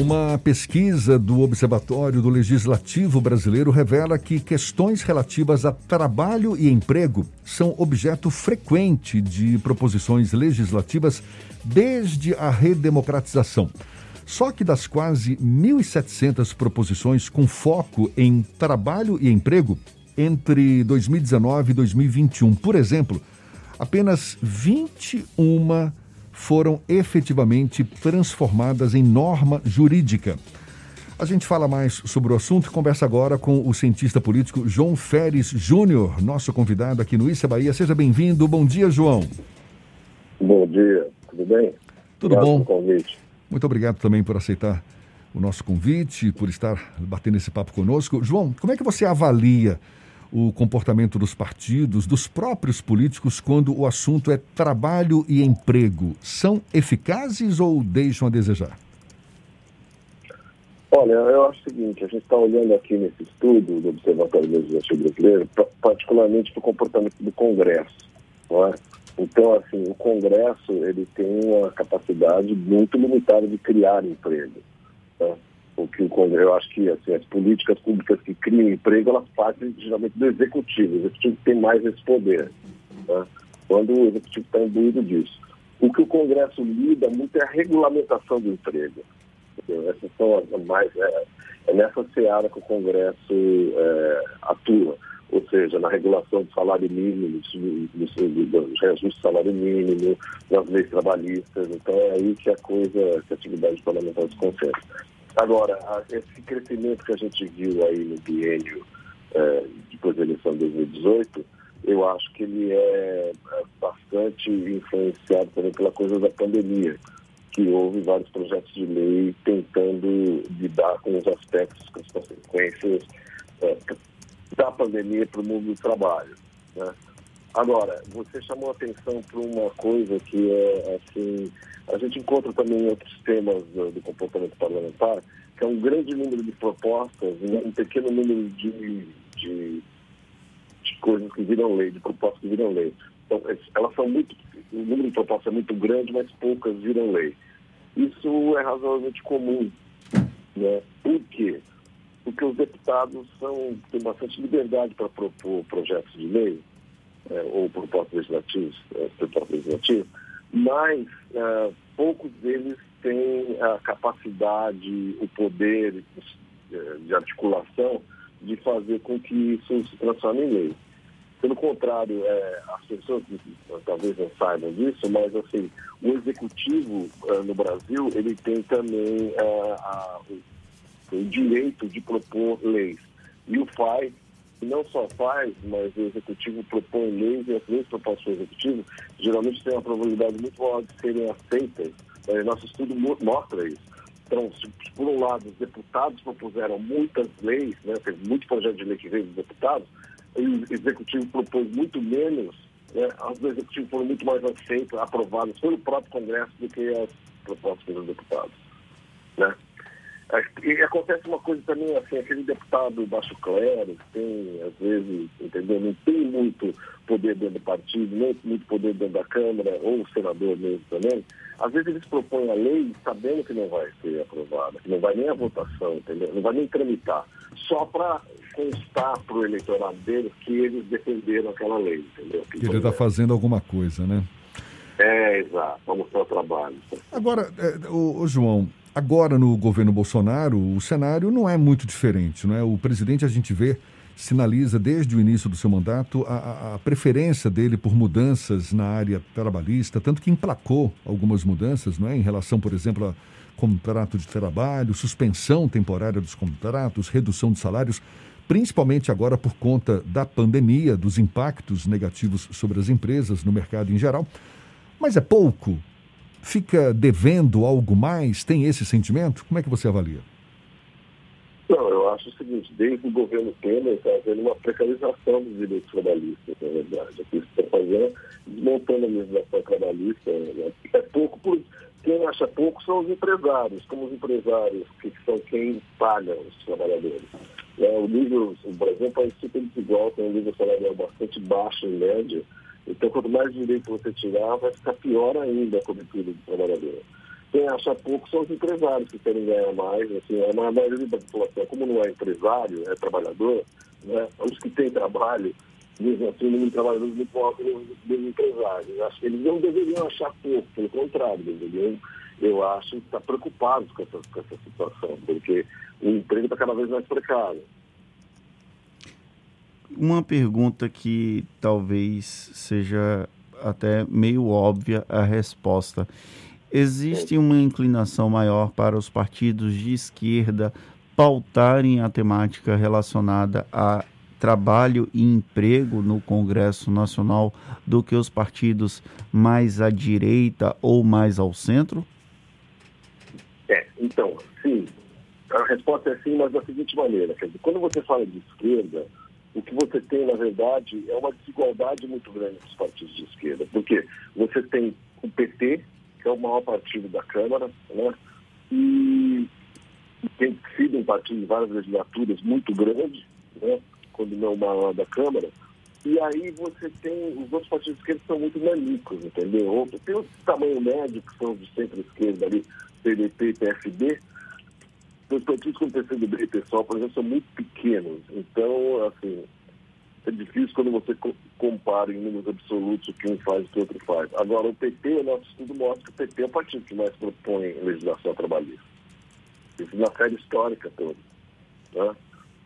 Uma pesquisa do Observatório do Legislativo Brasileiro revela que questões relativas a trabalho e emprego são objeto frequente de proposições legislativas desde a redemocratização. Só que das quase 1.700 proposições com foco em trabalho e emprego entre 2019 e 2021, por exemplo, apenas 21 foram efetivamente transformadas em norma jurídica. A gente fala mais sobre o assunto e conversa agora com o cientista político João Feres Júnior, nosso convidado aqui no Issa Bahia. Seja bem-vindo. Bom dia, João. Bom dia, tudo bem? Tudo Obrigado bom? Muito obrigado também por aceitar o nosso convite, por estar batendo esse papo conosco. João, como é que você avalia o comportamento dos partidos, dos próprios políticos, quando o assunto é trabalho e emprego, são eficazes ou deixam a desejar? Olha, eu acho o seguinte, a gente está olhando aqui nesse estudo do Observatório Legislativo Brasileiro, particularmente para o comportamento do Congresso, não é? Então, assim, o Congresso, ele tem uma capacidade muito limitada de criar emprego. Tá? Que eu acho que assim, as políticas públicas que criam emprego, elas partem geralmente do executivo. O executivo tem mais esse poder. Né? Quando o executivo está imbuído disso. O que o Congresso lida muito é a regulamentação do emprego. Essas são as mais. É, é nessa seara que o Congresso é, atua ou seja, na regulação do salário mínimo, dos reajustes do salário mínimo, nas leis trabalhistas. Então é aí que a coisa, que a atividade parlamentar se concentra. Agora, esse crescimento que a gente viu aí no biênio é, depois da eleição de 2018, eu acho que ele é, é bastante influenciado também pela coisa da pandemia, que houve vários projetos de lei tentando lidar com os aspectos, com as consequências é, da pandemia para o mundo do trabalho. Né? Agora, você chamou atenção para uma coisa que é assim a gente encontra também outros temas do, do, comportamento parlamentar, que é um grande número de propostas e um pequeno número de, de, de, coisas que viram lei, de propostas que viram lei. Então, elas são muito, o número de propostas é muito grande, mas poucas viram lei. Isso é razoavelmente comum. Né? Por quê? Porque os deputados são, têm bastante liberdade para propor projetos de lei, é, ou propostas legislativas, é, propostas legislativas, mas uh, poucos deles têm a capacidade, o poder eh, de articulação de fazer com que isso se transforme em lei. Pelo contrário, é, as pessoas talvez não saibam disso, mas assim, o executivo uh, no Brasil ele tem também uh, a, o, o direito de propor leis. E o faz não só faz, mas o executivo propõe leis e as leis propostas pelo executivo geralmente têm uma probabilidade muito maior de serem aceitas. É, nosso estudo mostra isso. Então, se, por um lado, os deputados propuseram muitas leis, né, teve muito projeto de lei que veio dos deputados, e o executivo propôs muito menos, né, as do executivo foram muito mais aceitas, aprovadas pelo próprio Congresso do que as propostas pelos deputados. Né? E acontece uma coisa também, assim, aquele deputado baixo clero, que tem, às vezes, entendeu, não tem muito poder dentro do partido, nem muito poder dentro da Câmara, ou o senador mesmo também, às vezes eles propõem a lei sabendo que não vai ser aprovada, que não vai nem a votação, entendeu? Não vai nem tramitar, só para constar para o eleitorado deles que eles defenderam aquela lei, entendeu? Que ele está fazendo alguma coisa, né? É, exato, para mostrar o trabalho. Agora, é, o, o João, Agora, no governo Bolsonaro, o cenário não é muito diferente. Não é? O presidente, a gente vê, sinaliza desde o início do seu mandato a, a, preferência dele por mudanças na área trabalhista, tanto que emplacou algumas mudanças não é? em relação, por exemplo, a contrato de trabalho, suspensão temporária dos contratos, redução de salários, principalmente agora por conta da pandemia, dos impactos negativos sobre as empresas no mercado em geral. Mas é pouco fica devendo algo mais? Tem esse sentimento? Como é que você avalia? Não, eu acho o seguinte, desde o governo Temer está havendo uma precarização dos direitos trabalhistas, na verdade. O que está fazendo, desmontando a legislação trabalhista. Né? É pouco, por, quem acha pouco são os empresários, como os empresários, que são quem paga os trabalhadores. É, o nível, o Brasil é super desigual, tem um nível salarial bastante baixo em média, então, quanto mais direito você tirar, vai ficar pior ainda a cobertura do trabalhador. Quem acha pouco são os empresários que querem ganhar mais. Assim, a maioria da população, como não é empresário, é trabalhador, né, os que têm trabalho, mesmo assim, o número de trabalhadores muito alto dos empresários. Acho que eles não deveriam achar pouco, pelo contrário, deveriam, eu acho, estar preocupados com essa, com essa situação, porque o emprego está cada vez mais precário. Uma pergunta que talvez seja até meio óbvia a resposta. Existe uma inclinação maior para os partidos de esquerda pautarem a temática relacionada a trabalho e emprego no Congresso Nacional do que os partidos mais à direita ou mais ao centro? É, então, sim. A resposta é sim, mas da seguinte maneira: quer dizer, quando você fala de esquerda, o que você tem, na verdade, é uma desigualdade muito grande dos partidos de esquerda. Porque você tem o PT, que é o maior partido da Câmara, né? e tem sido um partido de várias legislaturas muito grande, né? quando não o maior da Câmara, e aí você tem os outros partidos de esquerda que são muito nanicos, entendeu? Tem o tamanho médio, que são de centro-esquerda ali, PDP e PSB, os partidos como PCdoB e PSOL, por exemplo, são muito pequenos. Então, assim, é difícil quando você compara em números absolutos o que um faz e o que o outro faz. Agora, o PT, o nosso estudo mostra que o PT é o partido que mais propõe legislação trabalhista. Isso na série histórica toda. Né?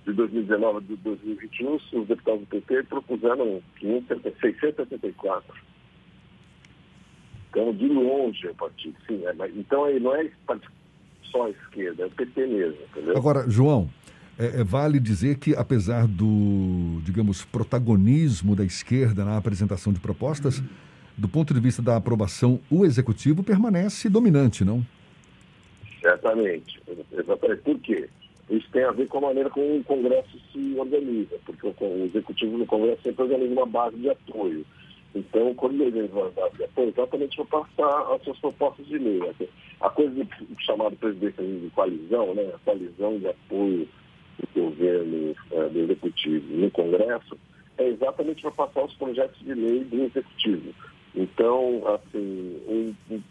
De 2019 a 2021, os deputados do PT propuseram 674. Então, de longe é o partido. Sim, é, mas, então, aí não é só a esquerda, é o PT mesmo. Entendeu? Agora, João, é, é, vale dizer que, apesar do, digamos, protagonismo da esquerda na apresentação de propostas, do ponto de vista da aprovação, o executivo permanece dominante, não? Certamente. Exatamente. Por quê? Isso tem a ver com a maneira como o Congresso se organiza, porque o executivo do Congresso sempre organiza uma base de apoio. Então, quando ele base de apoio, exatamente para passar as suas propostas de lei. A coisa do chamado presidente de coalizão, né? a coalizão de apoio do governo, é, do executivo no Congresso, é exatamente para passar os projetos de lei do executivo. Então, assim, um, um,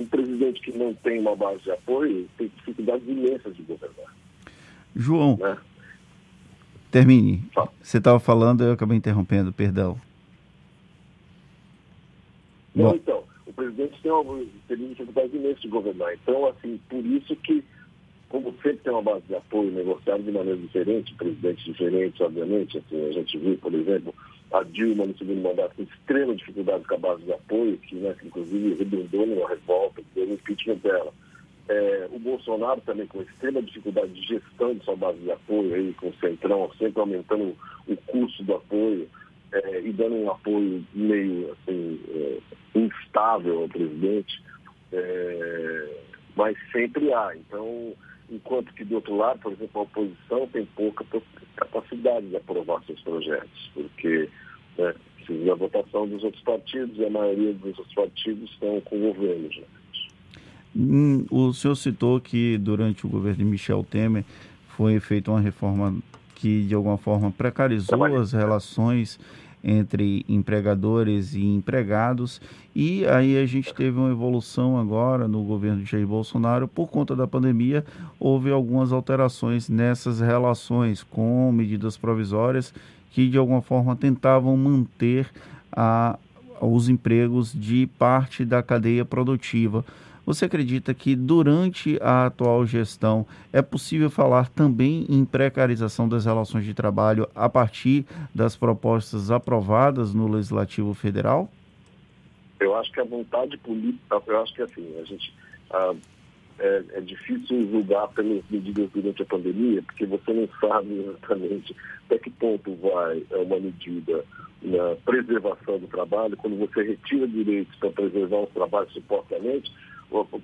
um, presidente que não tem uma base de apoio tem dificuldades imensas de governar. João, né? termine. Você estava falando, eu acabei interrompendo, perdão. Não, Bom. então, o presidente tem, uma, tem dificuldades imensas de governar. Então, assim, por isso que como sempre tem uma base de apoio negociado de maneira diferente, presidentes diferentes, obviamente. Assim, a gente viu, por exemplo, a Dilma no segundo mandato com extrema dificuldade com a base de apoio, que, né, que inclusive redundou numa revolta, que deu impeachment dela. É, o Bolsonaro também com extrema dificuldade de gestão de sua base de apoio, aí, com o Centrão, sempre aumentando o custo do apoio é, e dando um apoio meio assim, é, instável ao presidente. É, mas sempre há. Então, enquanto que, do outro lado, por exemplo, a oposição tem pouca capacidade de aprovar seus projetos, porque né, precisa da votação dos outros partidos e a maioria dos outros partidos estão com o governo, gente. Hum, o senhor citou que durante o governo de Michel Temer foi feita uma reforma que, de alguma forma, precarizou as relações entre empregadores e empregados. E aí a gente teve uma evolução agora no governo de Jair Bolsonaro. Por conta da pandemia, houve algumas alterações nessas relações com medidas provisórias que, de alguma forma, tentavam manter a, os empregos de parte da cadeia produtiva. Você acredita que durante a atual gestão é possível falar também em precarização das relações de trabalho a partir das propostas aprovadas no Legislativo Federal? Eu acho que a vontade política, eu acho que assim, a gente é, é, difícil julgar pelas medidas durante a pandemia, porque você não sabe exatamente até que ponto vai uma medida na preservação do trabalho, quando você retira direitos para preservar os trabalhos supostamente,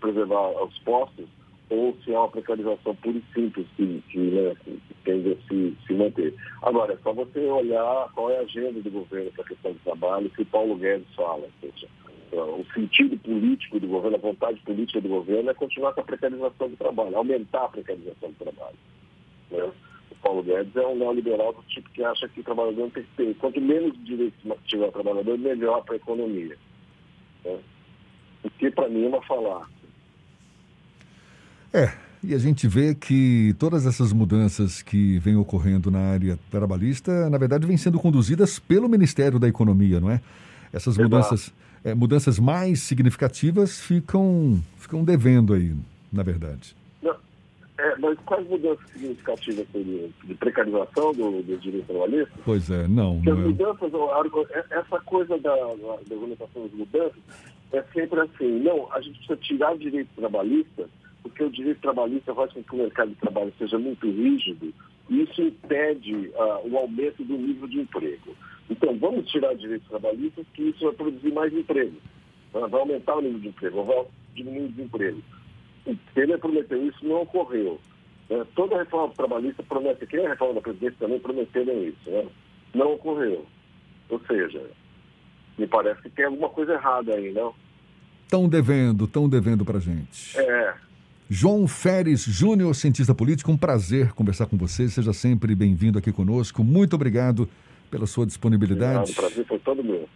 preservar os postos, ou se é uma precarização pura e simples que, que, né, que tende a se, se manter. Agora, é só você olhar qual é a agenda do governo para a questão do trabalho, que o Paulo Guedes fala. Seja, o sentido político do governo, a vontade política do governo é continuar com a precarização do trabalho, aumentar a precarização do trabalho. Né? O Paulo Guedes é um neoliberal do tipo que acha que o trabalhador tem que ter. Quanto menos direitos tiver o trabalhador, melhor para a economia. Né? O que para mim é uma falácia. É, e a gente vê que todas essas mudanças que vêm ocorrendo na área trabalhista, na verdade, vêm sendo conduzidas pelo Ministério da Economia, não é? Essas mudanças, é, mudanças mais significativas ficam, ficam devendo aí, na verdade. Não, é, mas quais mudanças significativas seriam? De precarização do, do direito trabalhista? Pois é, não. Porque não as é. mudanças, é, essa coisa da, da, da regulamentação das mudanças é sempre assim, não, a gente precisa tirar o direito trabalhista, porque o direito trabalhista faz com que o mercado de trabalho seja muito rígido e isso impede uh, o aumento do nível de emprego. Então, vamos tirar o direito trabalhista, que isso vai produzir mais emprego, vai aumentar o nível de emprego, vai diminuir o desemprego. Temer prometeu isso, não ocorreu. Né? Toda reforma trabalhista promete, que a reforma da Presidência também prometeram isso, né? não ocorreu. Ou seja, me parece que tem alguma coisa errada aí, não? Estão devendo, estão devendo para gente. É. João Feres Júnior, cientista político, um prazer conversar com você. Seja sempre bem-vindo aqui conosco. Muito obrigado pela sua disponibilidade. Obrigado, o prazer foi todo meu.